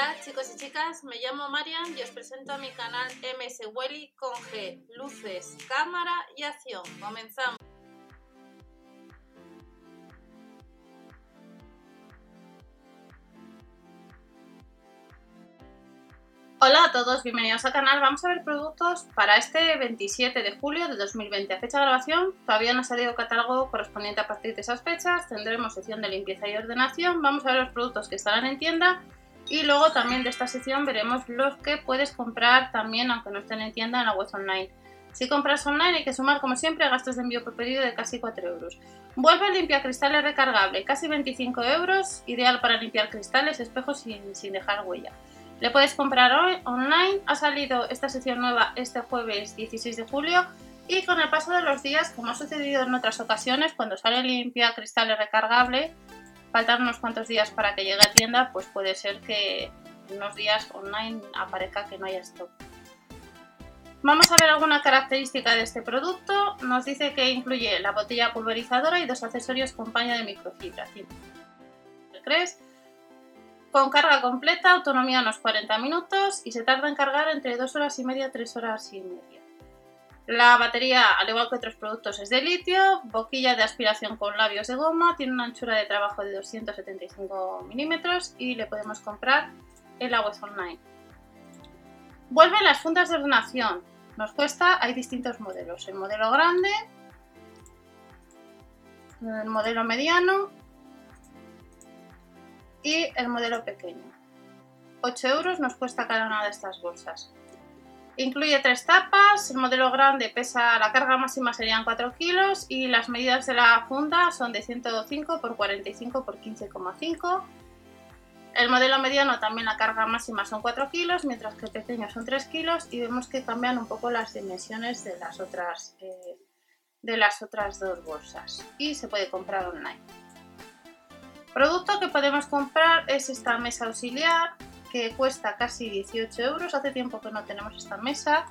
Hola chicos y chicas, me llamo Marian y os presento a mi canal MS Welly con G, luces, cámara y acción. Comenzamos. Hola a todos, bienvenidos al canal. Vamos a ver productos para este 27 de julio de 2020. A fecha grabación todavía no ha salido catálogo correspondiente a partir de esas fechas. Tendremos sección de limpieza y ordenación. Vamos a ver los productos que estarán en tienda y luego también de esta sección veremos los que puedes comprar también aunque no estén en tienda en la web online. Si compras online hay que sumar como siempre gastos de envío por pedido de casi 4 euros. Vuelve a limpiar cristales recargable, casi 25 euros, ideal para limpiar cristales, espejos sin, sin dejar huella. Le puedes comprar hoy online. Ha salido esta sección nueva este jueves 16 de julio y con el paso de los días, como ha sucedido en otras ocasiones, cuando sale limpia cristales recargable, faltan unos cuantos días para que llegue a tienda, pues puede ser que unos días online aparezca que no haya stock. Vamos a ver alguna característica de este producto. Nos dice que incluye la botella pulverizadora y dos accesorios con paño de microfibra. ¿Crees? Con carga completa, autonomía unos 40 minutos y se tarda en cargar entre 2 horas y media 3 horas y media. La batería, al igual que otros productos, es de litio, boquilla de aspiración con labios de goma, tiene una anchura de trabajo de 275 milímetros y le podemos comprar en la online. Vuelven las fundas de ordenación. Nos cuesta, hay distintos modelos. El modelo grande, el modelo mediano y el modelo pequeño. 8 euros nos cuesta cada una de estas bolsas. Incluye tres tapas, el modelo grande pesa, la carga máxima serían 4 kilos y las medidas de la funda son de 105 x 45 x 15,5. El modelo mediano también la carga máxima son 4 kilos, mientras que el pequeño son 3 kilos y vemos que cambian un poco las dimensiones de las otras, eh, de las otras dos bolsas y se puede comprar online. Producto que podemos comprar es esta mesa auxiliar que cuesta casi 18 euros. Hace tiempo que no tenemos esta mesa.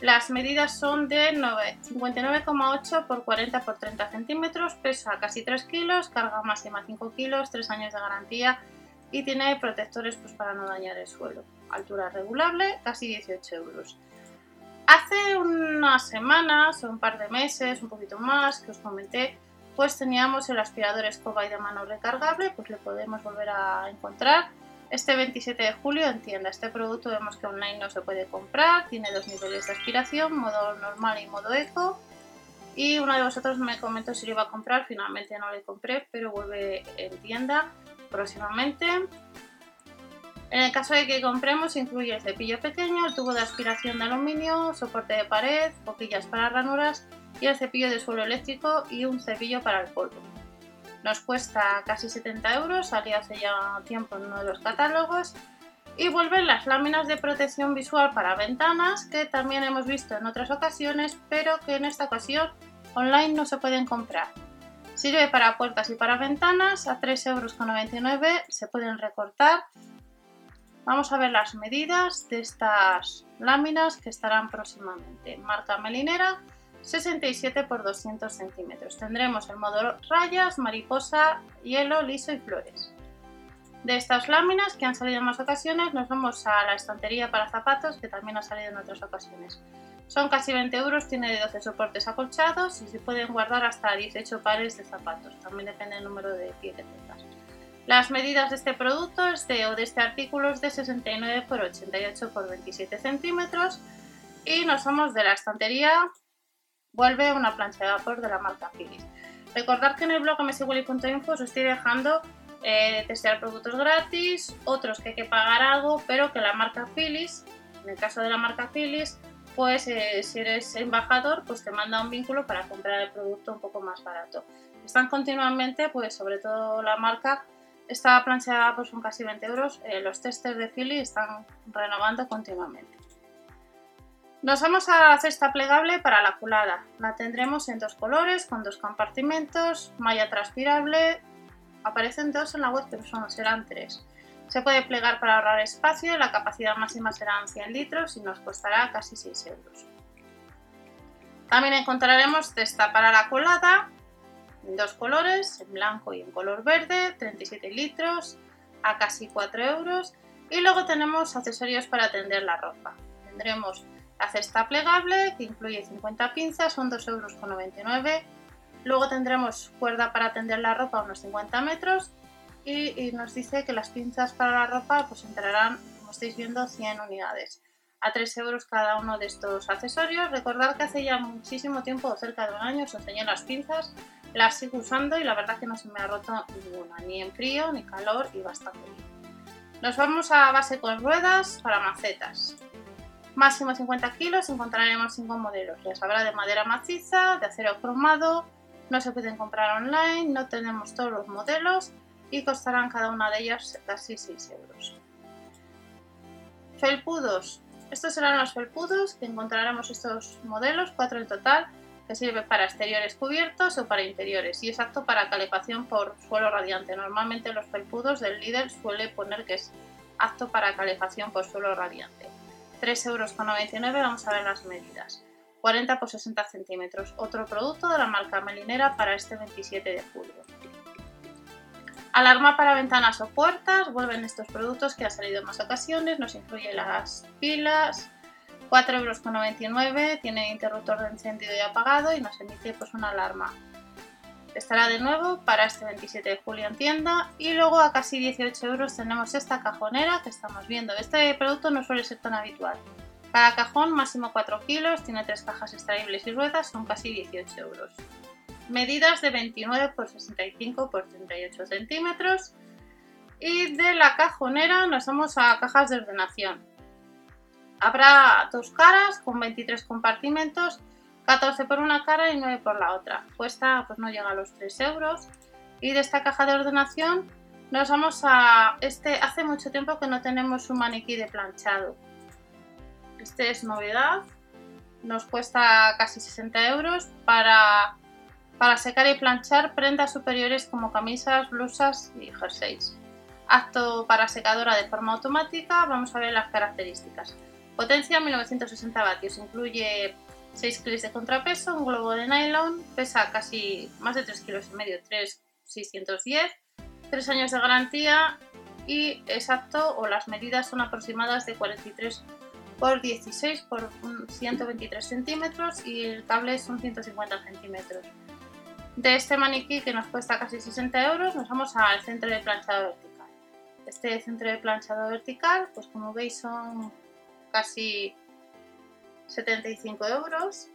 Las medidas son de 59,8 por 40 por 30 centímetros, pesa casi 3 kilos, carga máxima 5 kilos, 3 años de garantía y tiene protectores pues, para no dañar el suelo. Altura regulable, casi 18 euros. Hace unas semanas o un par de meses, un poquito más, que os comenté pues teníamos el aspirador escoba y de mano recargable, pues le podemos volver a encontrar este 27 de julio en tienda. Este producto vemos que online no se puede comprar, tiene dos niveles de aspiración, modo normal y modo eco. Y uno de vosotros me comentó si lo iba a comprar, finalmente no lo compré, pero vuelve en tienda próximamente. En el caso de que compremos, incluye el cepillo pequeño, el tubo de aspiración de aluminio, soporte de pared, boquillas para ranuras y el cepillo de suelo eléctrico y un cepillo para el polvo. Nos cuesta casi 70 euros, salía hace ya tiempo en uno de los catálogos. Y vuelven las láminas de protección visual para ventanas que también hemos visto en otras ocasiones, pero que en esta ocasión online no se pueden comprar. Sirve para puertas y para ventanas, a 3,99 euros se pueden recortar. Vamos a ver las medidas de estas láminas que estarán próximamente. Marca melinera 67 por 200 centímetros. Tendremos el modo rayas, mariposa, hielo, liso y flores. De estas láminas que han salido en más ocasiones nos vamos a la estantería para zapatos que también ha salido en otras ocasiones. Son casi 20 euros, tiene de 12 soportes acolchados y se pueden guardar hasta 18 pares de zapatos. También depende del número de pie que tengas. Las medidas de este producto es de, o de este artículo es de 69 por 88 por 27 centímetros y nos vamos de la estantería vuelve una plancha de vapor de la marca Philips. Recordad que en el blog mswilly.info os estoy dejando eh, testear productos gratis, otros que hay que pagar algo, pero que la marca Philips, en el caso de la marca Philips, pues eh, si eres embajador, pues te manda un vínculo para comprar el producto un poco más barato. Están continuamente, pues sobre todo la marca, esta plancha vapor son casi 20 euros, eh, los testers de Philips están renovando continuamente. Nos vamos a la cesta plegable para la culada. La tendremos en dos colores, con dos compartimentos, malla transpirable. Aparecen dos en la web, pero son, serán tres. Se puede plegar para ahorrar espacio, la capacidad máxima serán 100 litros y nos costará casi 6 euros. También encontraremos cesta para la colada, en dos colores, en blanco y en color verde, 37 litros, a casi 4 euros Y luego tenemos accesorios para tender la ropa. Tendremos la cesta plegable que incluye 50 pinzas, son 2,99 euros. Luego tendremos cuerda para tender la ropa unos 50 metros y, nos dice que las pinzas para la ropa pues entrarán, como estáis viendo, 100 unidades. A 3 euros cada uno de estos accesorios. Recordad que hace ya muchísimo tiempo, cerca de un año, os enseñé las pinzas, las sigo usando y la verdad que no se me ha roto ninguna, ni en frío ni calor y bastante bien. Nos vamos a base con ruedas para macetas. Máximo 50 kilos, encontraremos 5 modelos. Les habrá de madera maciza, de acero cromado, no se pueden comprar online, no tenemos todos los modelos y costarán cada una de ellas casi 6 euros. Felpudos. Estos serán los felpudos que encontraremos estos modelos, 4 en total, que sirve para exteriores cubiertos o para interiores y es apto para calefacción por suelo radiante. Normalmente los felpudos del líder suele poner que es apto para calefacción por suelo radiante. 3,99 euros, vamos a ver las medidas. 40 por 60 centímetros, otro producto de la marca Melinera para este 27 de julio. Alarma para ventanas o puertas, vuelven estos productos que han salido en más ocasiones, nos incluye las pilas, 4,99 euros, tiene interruptor de encendido y apagado y nos emite pues una alarma. Estará de nuevo para este 27 de julio en tienda y luego a casi 18 euros tenemos esta cajonera que estamos viendo. Este producto no suele ser tan habitual. Cada cajón máximo 4 kilos, tiene tres cajas extraíbles y ruedas, son casi 18 euros. Medidas de 29 x 65 x 38 centímetros y de la cajonera nos vamos a cajas de ordenación. Habrá dos caras con 23 compartimentos, 14 por una cara y 9 por la otra. Cuesta, pues no llega a los 3 euros. Y de esta caja de ordenación nos vamos a... Este, hace mucho tiempo que no tenemos un maniquí de planchado. Este es novedad. Nos cuesta casi 60 euros para, para secar y planchar prendas superiores como camisas, blusas y jerseys. Acto para secadora de forma automática. Vamos a ver las características. Potencia 1960 vatios, incluye 6 clics de contrapeso, un globo de nylon, pesa casi más de 3 kilos y medio, 3,610, 3 años de garantía y exacto o las medidas son aproximadas de 43 por 16 por 123 centímetros y el cable son 150 centímetros. De este maniquí que nos cuesta casi 60 euros nos vamos al centro de planchado vertical. Este centro de planchado vertical, pues como veis son casi 75 euros.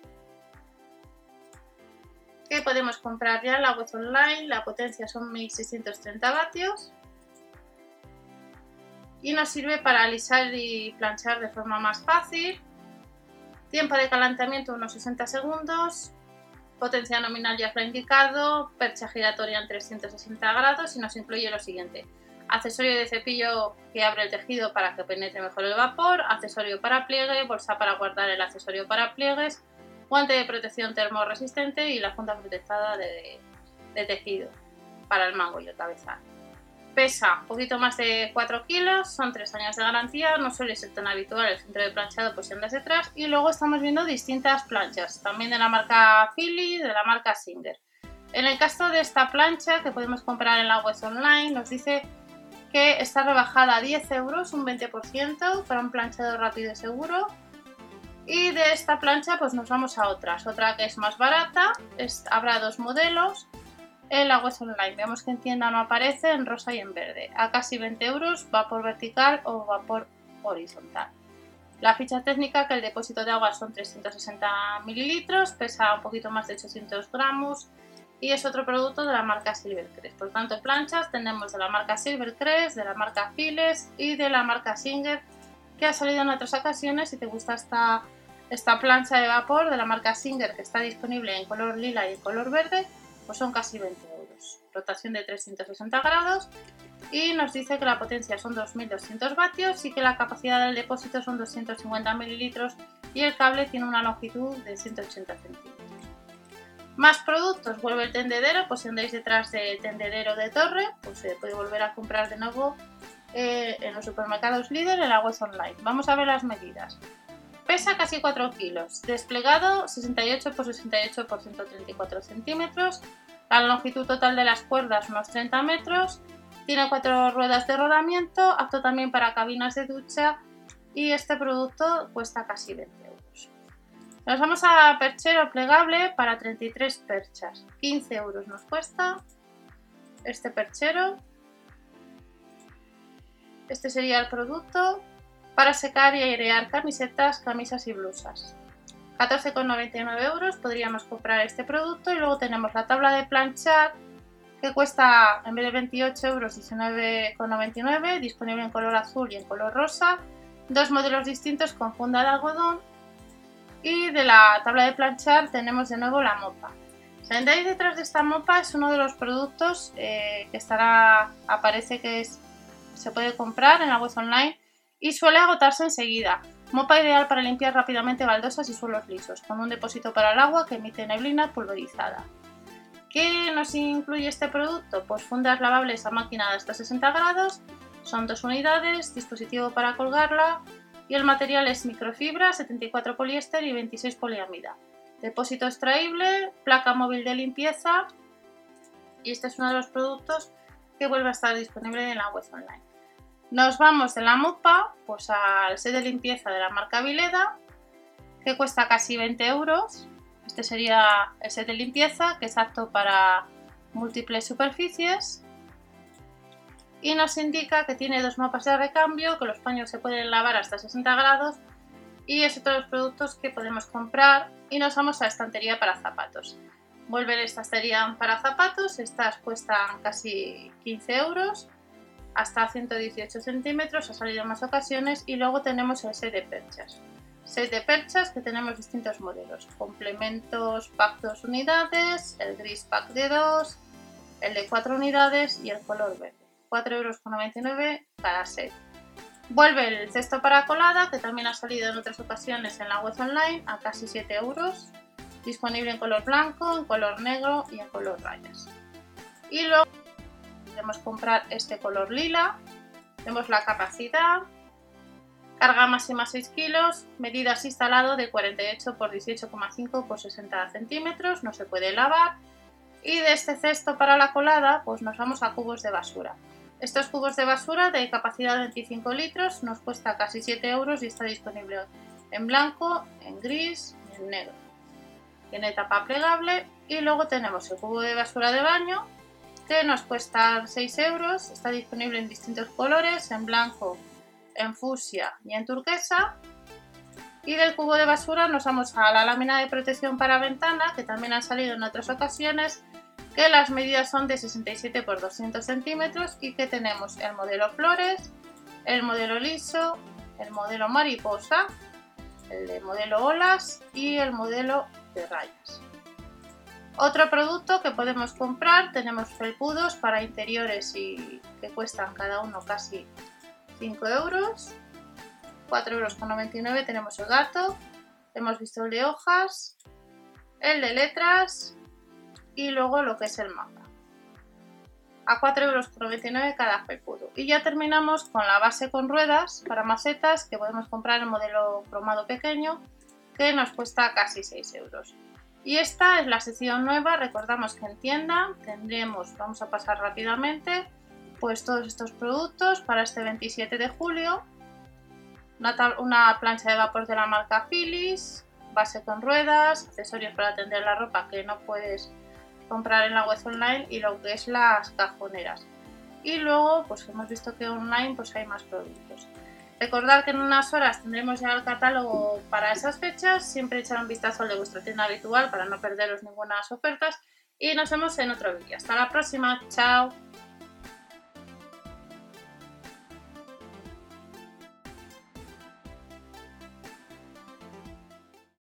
Que podemos comprar ya en la web online, la potencia son 1630 vatios. Y nos sirve para alisar y planchar de forma más fácil, tiempo de calentamiento unos 60 segundos, potencia nominal ya he indicado, percha giratoria en 360 grados y nos incluye lo siguiente, accesorio de cepillo que abre el tejido para que penetre mejor el vapor, accesorio para pliegue, bolsa para guardar el accesorio para pliegues, guante de protección termoresistente y la funda protectada de, tejido para el mango y el cabezal. Pesa un poquito más de 4 kilos, son 3 años de garantía, no suele ser tan habitual el centro de planchado pues andas detrás y luego estamos viendo distintas planchas, también de la marca Philly, de la marca Singer. En el caso de esta plancha que podemos comprar en la web online nos dice que está rebajada a 10 euros, un 20% para un planchado rápido y seguro. Y de esta plancha pues nos vamos a otras, otra que es más barata, habrá dos modelos en la web online. Vemos que en tienda no aparece en rosa y en verde. A casi 20 euros, vapor vertical o vapor horizontal. La ficha técnica que el depósito de agua son 360 mililitros, pesa un poquito más de 800 gramos, y es otro producto de la marca Silvercrest. Por tanto, planchas tenemos de la marca Silvercrest, de la marca Files y de la marca Singer, que ha salido en otras ocasiones. Si te gusta esta, esta plancha de vapor de la marca Singer, que está disponible en color lila y en color verde, pues son casi 20 euros. Rotación de 360 grados y nos dice que la potencia son 2200 vatios y que la capacidad del depósito son 250 mililitros y el cable tiene una longitud de 180 centímetros. Más productos, vuelve el tendedero, pues si andáis detrás del tendedero de torre, pues se puede volver a comprar de nuevo eh, en los supermercados líder en la web online. Vamos a ver las medidas. Pesa casi 4 kilos, desplegado 68 x 68 x 134 centímetros, la longitud total de las cuerdas unos 30 metros Tiene cuatro ruedas de rodamiento, apto también para cabinas de ducha y este producto cuesta casi 20 euros. Nos vamos a perchero plegable para 33 perchas. 15 euros nos cuesta este perchero. Este sería el producto para secar y airear camisetas, camisas y blusas. 14,99 euros podríamos comprar este producto y luego tenemos la tabla de planchar que cuesta en vez de 28 euros 19,99 disponible en color azul y en color rosa dos modelos distintos con funda de algodón y de la tabla de planchar tenemos de nuevo la mopa de ahí detrás de esta mopa es uno de los productos eh, que estará aparece que se puede comprar en la web online y suele agotarse enseguida Mopa ideal para limpiar rápidamente baldosas y suelos lisos, con un depósito para el agua que emite neblina pulverizada. ¿Qué nos incluye este producto? Pues fundas lavables a máquina de hasta 60 grados, son dos unidades, dispositivo para colgarla y el material es microfibra, 74 poliéster y 26 poliamida. Depósito extraíble, placa móvil de limpieza y este es uno de los productos que vuelve a estar disponible en la web online. Nos vamos de la mopa pues, al set de limpieza de la marca Vileda, que cuesta casi 20 euros. Este sería el set de limpieza, que es apto para múltiples superficies. Y nos indica que tiene dos mapas de recambio, que los paños se pueden lavar hasta 60 grados y es otro de los productos que podemos comprar y nos vamos a estantería para zapatos. Vuelve la estantería para zapatos, estas cuestan casi 15 euros hasta 118 centímetros, ha salido en más ocasiones y luego tenemos el set de perchas. Set de perchas que tenemos distintos modelos, complementos pack 2 unidades, el gris pack de 2, el de 4 unidades y el color verde. 4,99 euros cada set. Vuelve el cesto para colada que también ha salido en otras ocasiones en la web online a casi 7 euros. Disponible en color blanco, en color negro y en color rayas. Y luego podemos comprar este color lila. Tenemos la capacidad, carga máxima 6 kilos, medidas instalado de 48 por 18,5 por 60 centímetros, no se puede lavar. Y de este cesto para la colada, pues nos vamos a cubos de basura. Estos cubos de basura de capacidad de 25 litros nos cuesta casi 7 euros y está disponible en blanco, en gris y en negro. Tiene tapa plegable y luego tenemos el cubo de basura de baño que nos cuesta 6 euros, está disponible en distintos colores, en blanco, en fusia y en turquesa. Y del cubo de basura nos vamos a la lámina de protección para ventana, que también ha salido en otras ocasiones, que las medidas son de 67 x 200 centímetros y que tenemos el modelo flores, el modelo liso, el modelo mariposa, el de modelo olas y el modelo de rayas. Otro producto que podemos comprar, tenemos felpudos para interiores y que cuestan cada uno casi 5 euros. 4,99 euros tenemos el gato, hemos visto el de hojas, el de letras y luego lo que es el mapa. A 4,99 euros cada felpudo. Y ya terminamos con la base con ruedas para macetas que podemos comprar en modelo cromado pequeño que nos cuesta casi 6 euros. Y esta es la sección nueva, recordamos que en tienda tendremos, vamos a pasar rápidamente, pues todos estos productos para este 27 de julio, una, plancha de vapor de la marca Philips, base con ruedas, accesorios para tender la ropa que no puedes comprar en la web online y lo que es las cajoneras. Y luego, pues hemos visto que online pues hay más productos. Recordad que en unas horas tendremos ya el catálogo para esas fechas. Siempre echar un vistazo al de vuestra tienda habitual para no perderos ninguna ofertas. Y nos vemos en otro vídeo. Hasta la próxima. Chao.